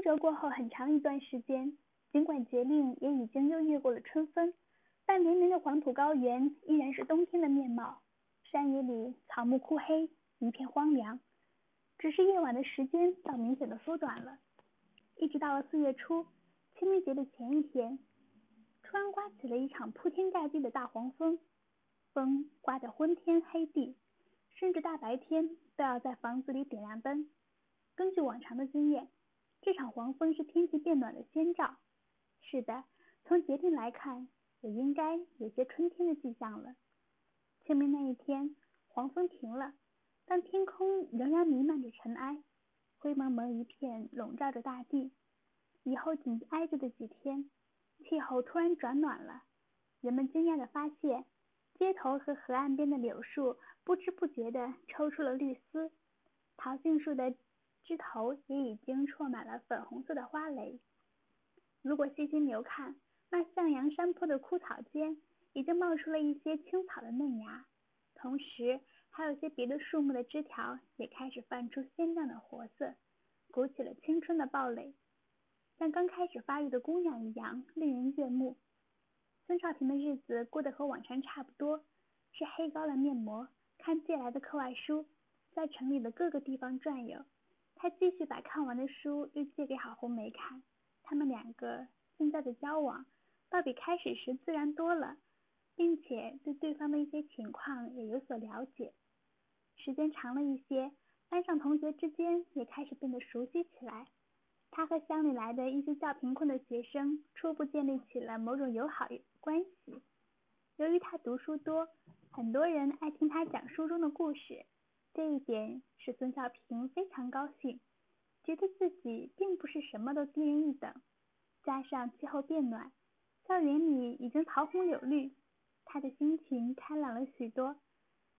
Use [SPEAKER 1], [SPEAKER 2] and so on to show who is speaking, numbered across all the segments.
[SPEAKER 1] 周折过后很长一段时间，尽管节令也已经又越过了春分，但连绵的黄土高原依然是冬天的面貌。山野里草木枯黑，一片荒凉。只是夜晚的时间倒明显的缩短了。一直到了四月初，清明节的前一天，突然刮起了一场铺天盖地的大黄风，风刮得昏天黑地，甚至大白天都要在房子里点亮灯。根据往常的经验。这场黄风是天气变暖的先兆。是的，从节令来看，也应该有些春天的迹象了。清明那一天，黄风停了，但天空仍然弥漫着尘埃，灰蒙蒙一片，笼罩着大地。以后紧挨着的几天，气候突然转暖了。人们惊讶地发现，街头和河岸边的柳树不知不觉地抽出了绿丝，桃杏树的。枝头也已经缀满了粉红色的花蕾。如果细心留看，那向阳山坡的枯草间已经冒出了一些青草的嫩芽，同时还有些别的树木的枝条也开始泛出鲜亮的活色，鼓起了青春的暴蕾，像刚开始发育的姑娘一样令人悦目。孙少平的日子过得和往常差不多，是黑膏的面膜，看借来的课外书，在城里的各个地方转悠。他继续把看完的书又借给郝红梅看，他们两个现在的交往，倒比开始时自然多了，并且对对方的一些情况也有所了解。时间长了一些，班上同学之间也开始变得熟悉起来。他和乡里来的一些较贫困的学生初步建立起了某种友好关系。由于他读书多，很多人爱听他讲书中的故事。这一点使孙小平非常高兴，觉得自己并不是什么都低人一等。加上气候变暖，校园里已经桃红柳绿，他的心情开朗了许多。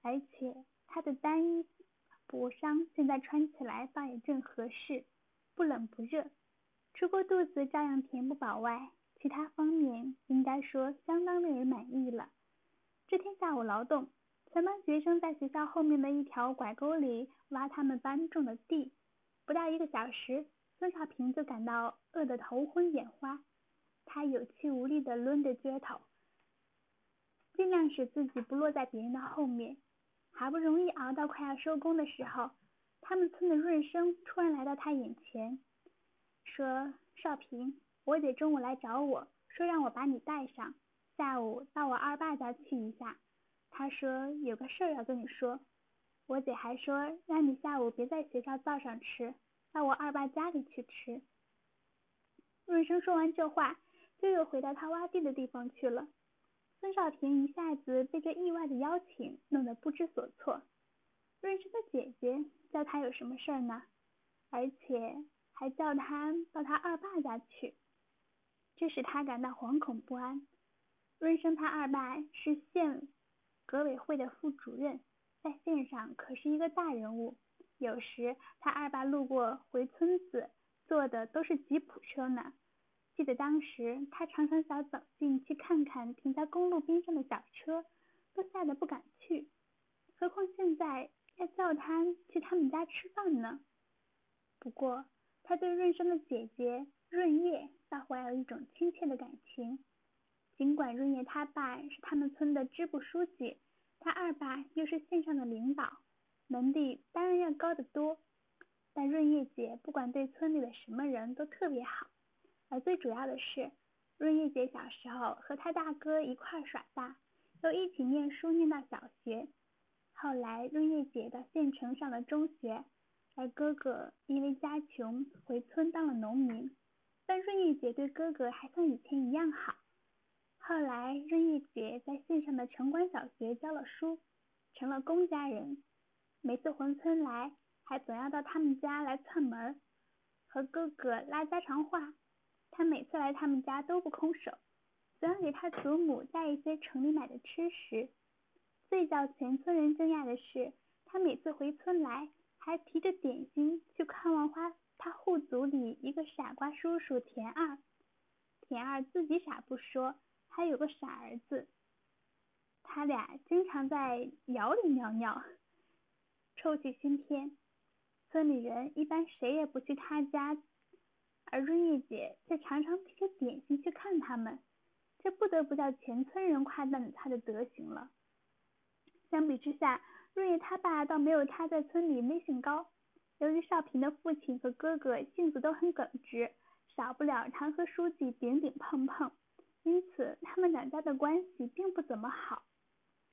[SPEAKER 1] 而且他的单衣薄裳现在穿起来倒也正合适，不冷不热，除过肚子照样填不饱外，其他方面应该说相当令人满意了。这天下午劳动。全班学生在学校后面的一条拐沟里挖他们班种的地，不到一个小时，孙少平就感到饿得头昏眼花。他有气无力地抡着撅头，尽量使自己不落在别人的后面。好不容易熬到快要收工的时候，他们村的润生突然来到他眼前，说：“少平，我姐中午来找我说让我把你带上，下午到我二爸家去一下。”他说有个事儿要跟你说，我姐还说让你下午别在学校灶上吃，到我二爸家里去吃。润生说完这话，就又回到他挖地的地方去了。孙少平一下子被这意外的邀请弄得不知所措。润生的姐姐叫他有什么事儿呢？而且还叫他到他二爸家去，这使他感到惶恐不安。润生他二爸是县。革委会的副主任，在县上可是一个大人物。有时他二爸路过回村子，坐的都是吉普车呢。记得当时他常常想走进去看看停在公路边上的小车，都吓得不敢去。何况现在要叫他去他们家吃饭呢？不过他对润生的姐姐润叶倒怀有一种亲切的感情。尽管润叶他爸是他们村的支部书记，他二爸又是县上的领导，门第当然要高得多。但润叶姐不管对村里的什么人都特别好，而最主要的是，润叶姐小时候和他大哥一块耍大，又一起念书念到小学。后来润叶姐到县城上了中学，而哥哥因为家穷回村当了农民，但润叶姐对哥哥还像以前一样好。后来，润叶姐在县上的城关小学教了书，成了公家人。每次回村来，还总要到他们家来串门，和哥哥拉家常话。他每次来他们家都不空手，总要给他祖母带一些城里买的吃食。最叫全村人惊讶的是，他每次回村来，还提着点心去看望花他户族里一个傻瓜叔叔田二。田二自己傻不说。还有个傻儿子，他俩经常在窑里尿尿，臭气熏天。村里人一般谁也不去他家，而润叶姐却常常提着点心去看他们，这不得不叫全村人夸赞他的德行了。相比之下，润叶他爸倒没有他在村里威信高。由于少平的父亲和哥哥性子都很耿直，少不了常和书记顶顶碰碰，因此他们两家的关系并不怎么好。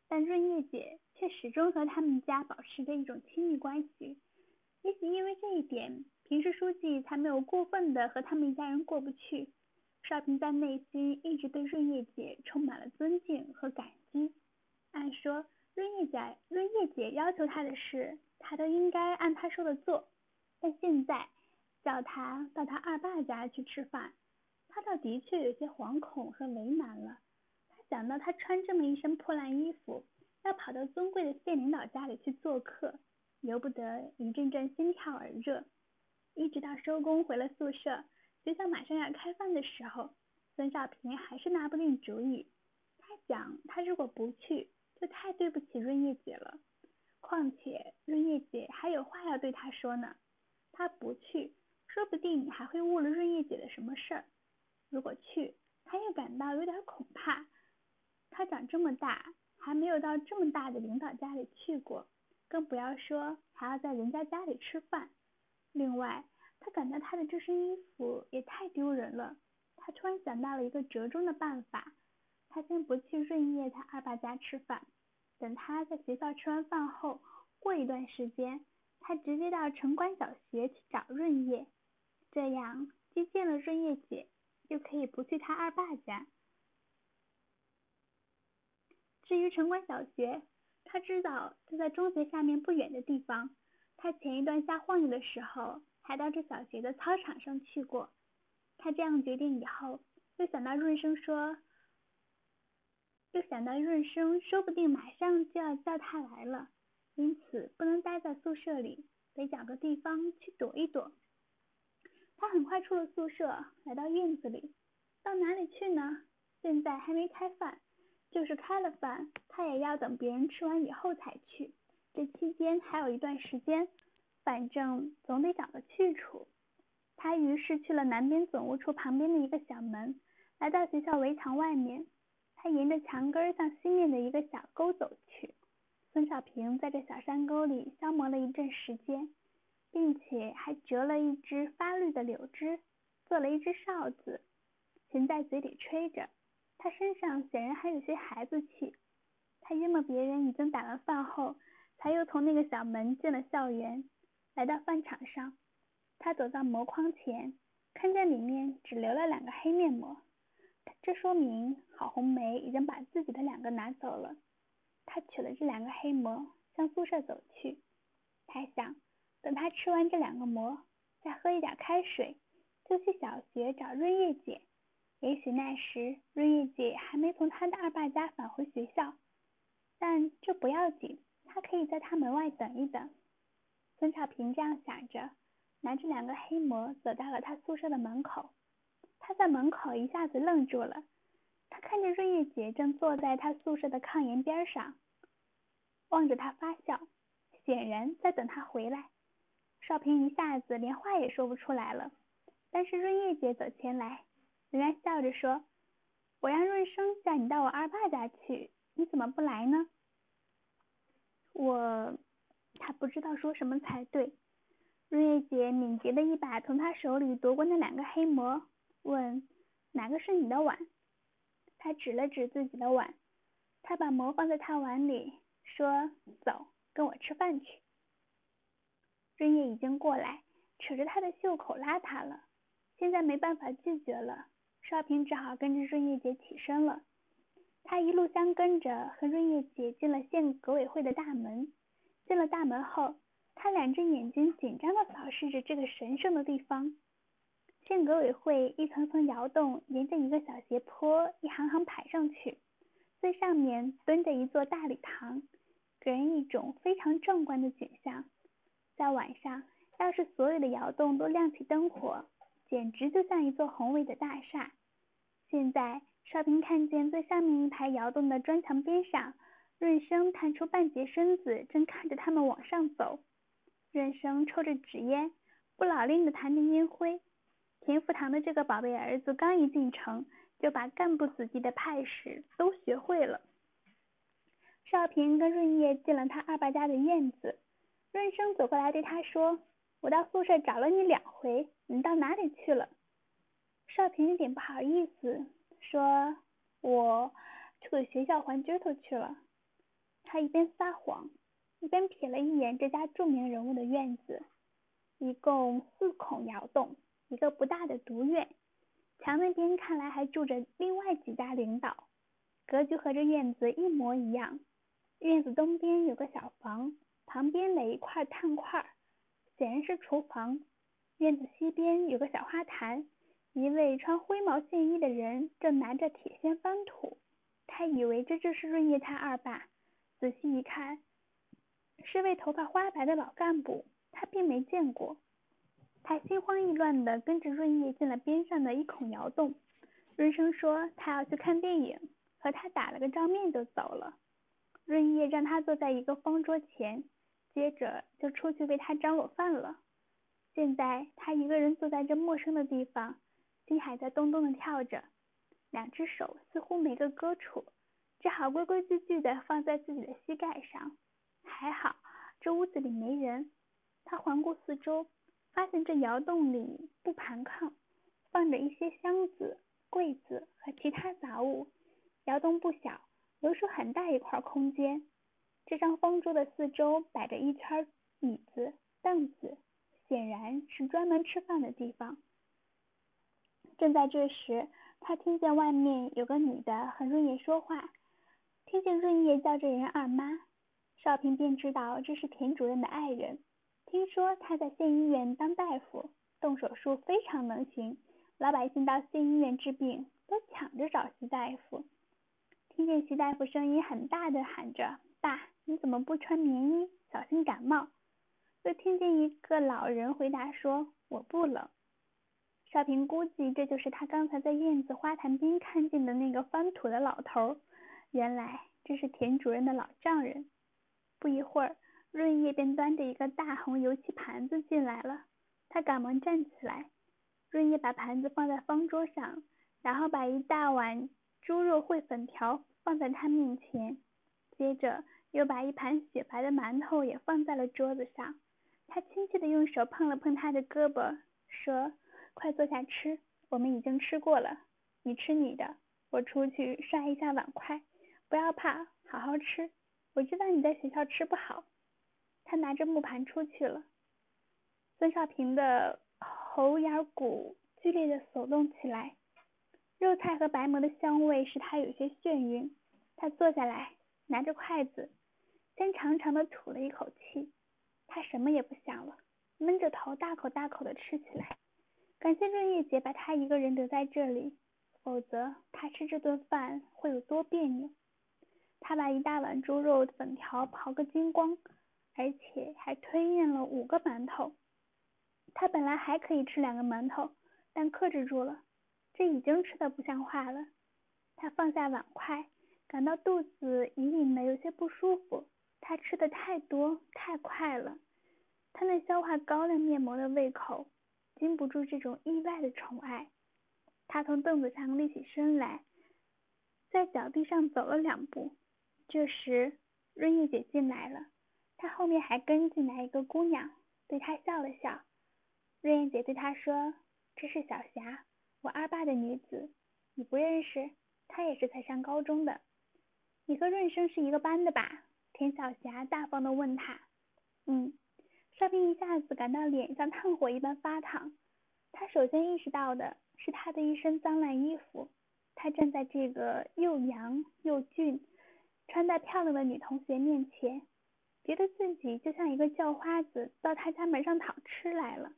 [SPEAKER 1] 但润叶姐却始终和他们家保持着一种亲密关系。也许因为这一点，平时书记才没有过分的和他们一家人过不去。少平在内心一直对润叶姐充满了尊敬和感激。按说，润叶姐润叶姐要求他的事，他都应该按他说的做。但现在叫他到他二爸家去吃饭，他倒的确有些惶恐和为难了。他想到他穿这么一身破烂衣服，要跑到尊贵的县领导家里去做客。由不得一阵阵心跳而热，一直到收工回了宿舍，学校马上要开饭的时候，孙少平还是拿不定主意。他想，他如果不去，就太对不起润叶姐了。况且润叶姐还有话要对他说呢。他不去，说不定还会误了润叶姐的什么事儿。如果去，他又感到有点恐怕。他长这么大，还没有到这么大的领导家里去过。更不要说还要在人家家里吃饭。另外，他感到他的这身衣服也太丢人了。他突然想到了一个折中的办法。他先不去润叶他二爸家吃饭，等他在学校吃完饭后，过一段时间，他直接到城关小学去找润叶。这样既见了润叶姐，又可以不去他二爸家。至于城关小学，他知道就在中学下面不远的地方。他前一段瞎晃悠的时候，还到这小学的操场上去过。他这样决定以后，又想到润生说，又想到润生说不定马上就要叫他来了，因此不能待在宿舍里，得找个地方去躲一躲。他很快出了宿舍，来到院子里。到哪里去呢？现在还没开饭。就是开了饭，他也要等别人吃完以后才去。这期间还有一段时间，反正总得找个去处。他于是去了南边总务处旁边的一个小门，来到学校围墙外面。他沿着墙根向西面的一个小沟走去。孙少平在这小山沟里消磨了一阵时间，并且还折了一只发绿的柳枝，做了一只哨子，衔在嘴里吹着。他身上显然还有些孩子气。他约莫别人已经打完饭后，才又从那个小门进了校园，来到饭场上。他走到膜框前，看见里面只留了两个黑面膜，这说明郝红梅已经把自己的两个拿走了。他取了这两个黑膜，向宿舍走去。他想，等他吃完这两个馍，再喝一点开水，就去小学找润叶姐。也许那时润叶姐还没从她的二爸家返回学校，但这不要紧，她可以在她门外等一等。孙少平这样想着，拿着两个黑馍走到了他宿舍的门口。他在门口一下子愣住了，他看见润叶姐正坐在他宿舍的炕沿边上，望着他发笑，显然在等他回来。少平一下子连话也说不出来了，但是润叶姐走前来。仍然笑着说：“我让润生叫你到我二爸家去，你怎么不来呢？”我，他不知道说什么才对。润叶姐敏捷的一把从他手里夺过那两个黑馍，问：“哪个是你的碗？”他指了指自己的碗，他把馍放在他碗里，说：“走，跟我吃饭去。”润叶已经过来，扯着他的袖口拉他了，现在没办法拒绝了。少平只好跟着润叶姐起身了。他一路相跟着，和润叶姐进了县革委会的大门。进了大门后，他两只眼睛紧张的扫视着这个神圣的地方。县革委会一层层窑洞沿着一个小斜坡一行行排上去，最上面蹲着一座大礼堂，给人一种非常壮观的景象。在晚上，要是所有的窑洞都亮起灯火，简直就像一座宏伟的大厦。现在，少平看见最上面一排窑洞的砖墙边上，润生探出半截身子，正看着他们往上走。润生抽着纸烟，不老练的弹着烟灰。田福堂的这个宝贝儿子刚一进城，就把干部子弟的派事都学会了。少平跟润叶进了他二爸家的院子，润生走过来对他说：“我到宿舍找了你两回，你到哪里去了？”少平有点不好意思，说：“我去给学校还钧头去了。”他一边撒谎，一边瞥了一眼这家著名人物的院子，一共四孔窑洞。一个不大的独院，墙那边看来还住着另外几家领导，格局和这院子一模一样。院子东边有个小房，旁边垒一块炭块，显然是厨房。院子西边有个小花坛，一位穿灰毛线衣的人正拿着铁锨翻土。他以为这就是润叶他二爸，仔细一看，是位头发花白的老干部，他并没见过。他心慌意乱的跟着润叶进了边上的一孔窑洞。润生说他要去看电影，和他打了个照面就走了。润叶让他坐在一个方桌前，接着就出去为他张罗饭了。现在他一个人坐在这陌生的地方，心还在咚咚的跳着，两只手似乎没个搁处，只好规规矩矩的放在自己的膝盖上。还好这屋子里没人。他环顾四周。发现这窑洞里不盘炕，放着一些箱子、柜子和其他杂物。窑洞不小，留出很大一块空间。这张方桌的四周摆着一圈椅子、凳子，显然是专门吃饭的地方。正在这时，他听见外面有个女的和润叶说话，听见润叶叫这人二妈，少平便知道这是田主任的爱人。听说他在县医院当大夫，动手术非常能行，老百姓到县医院治病都抢着找徐大夫。听见徐大夫声音很大的喊着：“爸，你怎么不穿棉衣？小心感冒。”又听见一个老人回答说：“我不冷。”少平估计这就是他刚才在院子花坛边看见的那个翻土的老头，原来这是田主任的老丈人。不一会儿。润叶便端着一个大红油漆盘子进来了，他赶忙站起来。润叶把盘子放在方桌上，然后把一大碗猪肉烩粉条放在他面前，接着又把一盘雪白的馒头也放在了桌子上。他亲切地用手碰了碰他的胳膊，说：“快坐下吃，我们已经吃过了。你吃你的，我出去刷一下碗筷。不要怕，好好吃。我知道你在学校吃不好。”他拿着木盘出去了。孙少平的喉眼骨剧烈的耸动起来，肉菜和白馍的香味使他有些眩晕。他坐下来，拿着筷子，先长长的吐了一口气。他什么也不想了，闷着头大口大口的吃起来。感谢润叶姐把他一个人留在这里，否则他吃这顿饭会有多别扭。他把一大碗猪肉粉条刨个精光。而且还吞咽了五个馒头。他本来还可以吃两个馒头，但克制住了。这已经吃的不像话了。他放下碗筷，感到肚子隐隐的有些不舒服。他吃的太多太快了，他那消化高粱面膜的胃口经不住这种意外的宠爱。他从凳子上立起身来，在脚地上走了两步。这时，润叶姐进来了。她后面还跟进来一个姑娘，对她笑了笑。润叶姐对她说：“这是小霞，我二爸的女子，你不认识？她也是才上高中的。你和润生是一个班的吧？”田小霞大方的问他。嗯。少平一下子感到脸像炭火一般发烫。他首先意识到的是他的一身脏烂衣服。他站在这个又洋又俊、穿戴漂亮的女同学面前。觉得自己就像一个叫花子到他家门上讨吃来了。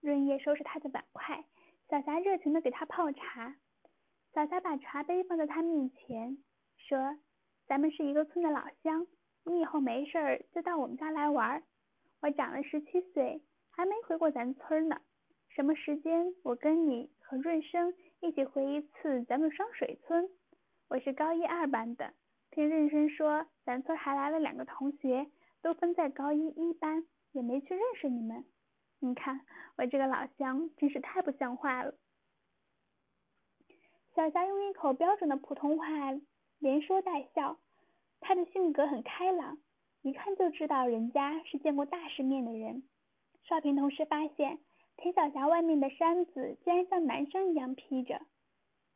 [SPEAKER 1] 润叶收拾他的碗筷，小霞热情的给他泡茶。小霞把茶杯放在他面前，说：“咱们是一个村的老乡，你以后没事儿就到我们家来玩。我长了十七岁，还没回过咱村呢。什么时间我跟你和润生一起回一次咱们双水村？我是高一二班的。”听润生说，咱村还来了两个同学，都分在高一一班，也没去认识你们。你看我这个老乡真是太不像话了。小霞用一口标准的普通话连说带笑，她的性格很开朗，一看就知道人家是见过大世面的人。少平同时发现田小霞外面的衫子竟然像男生一样披着，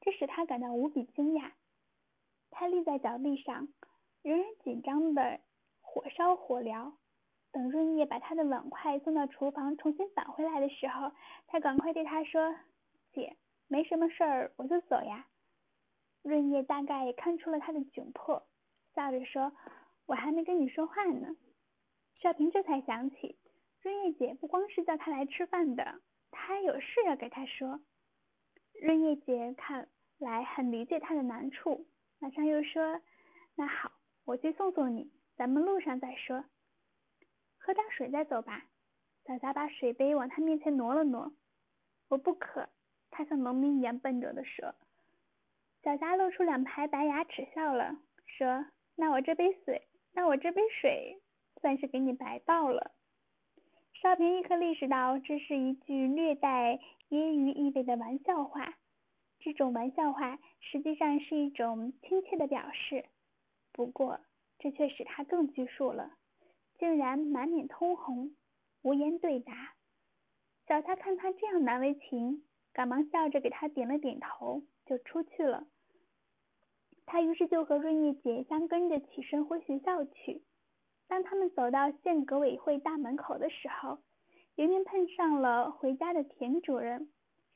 [SPEAKER 1] 这使他感到无比惊讶。他立在脚地上，仍然紧张的火烧火燎。等润叶把他的碗筷送到厨房，重新返回来的时候，他赶快对他说：“姐。”没什么事儿，我就走呀。润叶大概也看出了他的窘迫，笑着说：“我还没跟你说话呢。”少平这才想起，润叶姐不光是叫他来吃饭的，他还有事要给他说。润叶姐看来很理解他的难处，马上又说：“那好，我去送送你，咱们路上再说。喝点水再走吧。”小霞把水杯往他面前挪了挪：“我不渴。”他像农民一样笨拙地说：“小霞露出两排白牙齿，笑了，说：‘那我这杯水，那我这杯水算是给你白倒了。’”少平立刻意识到这是一句略带揶揄意味的玩笑话，这种玩笑话实际上是一种亲切的表示。不过，这却使他更拘束了，竟然满脸通红，无言对答。小霞看他这样难为情。赶忙笑着给他点了点头，就出去了。他于是就和润叶姐相跟着起身回学校去。当他们走到县革委会大门口的时候，迎面碰上了回家的田主任。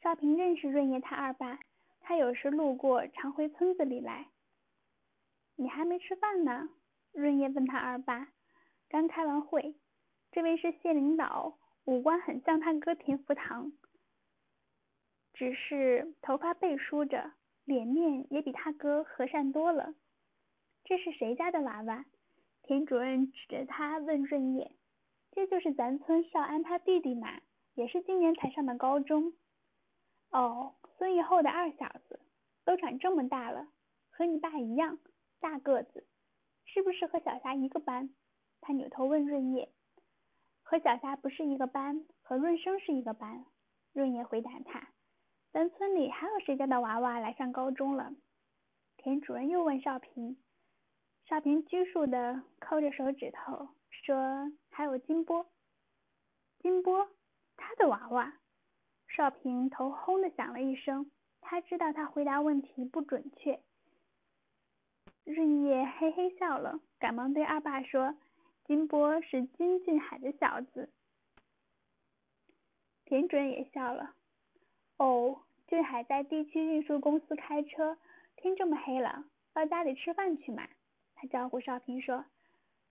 [SPEAKER 1] 少平认识润叶他二爸，他有时路过常回村子里来。你还没吃饭呢？润叶问他二爸。刚开完会，这位是县领导，五官很像他哥田福堂。只是头发背梳着，脸面也比他哥和善多了。这是谁家的娃娃？田主任指着他问润叶：“这就是咱村少安他弟弟嘛，也是今年才上的高中。”哦，孙以后的二小子，都长这么大了，和你爸一样大个子，是不是和小霞一个班？他扭头问润叶：“和小霞不是一个班，和润生是一个班。”润叶回答他。咱村里还有谁家的娃娃来上高中了？田主任又问少平。少平拘束的抠着手指头，说：“还有金波。”金波，他的娃娃。少平头轰的响了一声，他知道他回答问题不准确。润叶嘿嘿笑了，赶忙对二爸说：“金波是金俊海的小子。”田主任也笑了。哦，俊海在地区运输公司开车，天这么黑了，到家里吃饭去嘛。他招呼少平说：“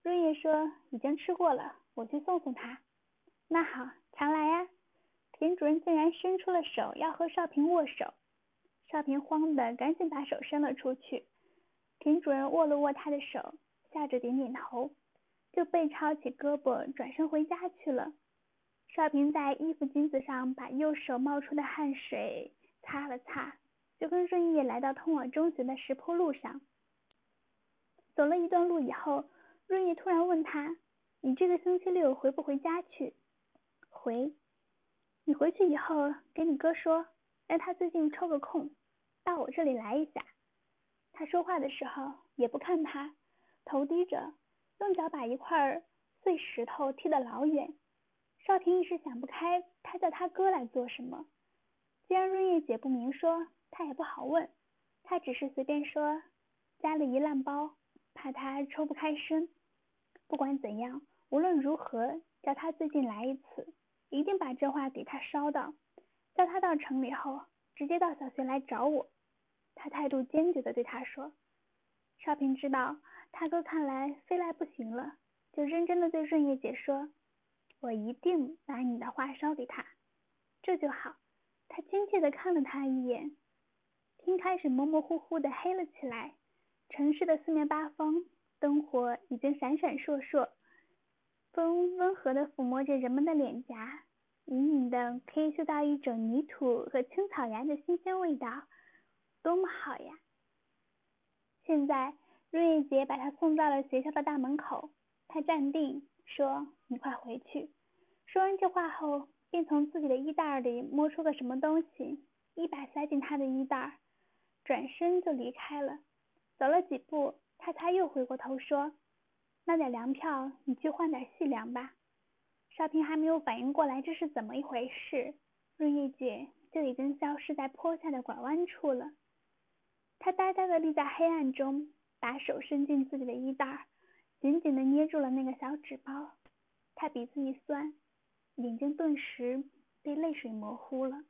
[SPEAKER 1] 润叶说已经吃过了，我去送送他。”那好，常来呀。田主任竟然伸出了手要和少平握手，少平慌的赶紧把手伸了出去。田主任握了握他的手，笑着点点头，就背抄起胳膊转身回家去了。少平在衣服襟子上把右手冒出的汗水擦了擦，就跟润叶来到通往中学的石坡路上。走了一段路以后，润叶突然问他：“你这个星期六回不回家去？”“回。”“你回去以后给你哥说，让他最近抽个空，到我这里来一下。”他说话的时候也不看他，头低着，用脚把一块碎石头踢得老远。少平一时想不开，他叫他哥来做什么？既然润叶姐不明说，他也不好问。他只是随便说，加了一烂包，怕他抽不开身。不管怎样，无论如何，叫他最近来一次，一定把这话给他捎到。叫他到城里后，直接到小学来找我。他态度坚决的对他说。少平知道他哥看来非来不行了，就认真的对润叶姐说。我一定把你的话捎给他，这就好。他亲切的看了他一眼。天开始模模糊糊的黑了起来，城市的四面八方灯火已经闪闪烁烁，风温和的抚摸着人们的脸颊，隐隐的可以嗅到一种泥土和青草芽的新鲜味道，多么好呀！现在瑞叶姐把他送到了学校的大门口，他站定。说：“你快回去。”说完这话后，便从自己的衣袋里摸出个什么东西，一把塞进他的衣袋，转身就离开了。走了几步，他才又回过头说：“那点粮票，你去换点细粮吧。”少平还没有反应过来这是怎么一回事，润叶姐就已经消失在坡下的拐弯处了。他呆呆地立在黑暗中，把手伸进自己的衣袋，紧紧地捏住了那个小纸包。他鼻子一酸，眼睛顿时被泪水模糊了。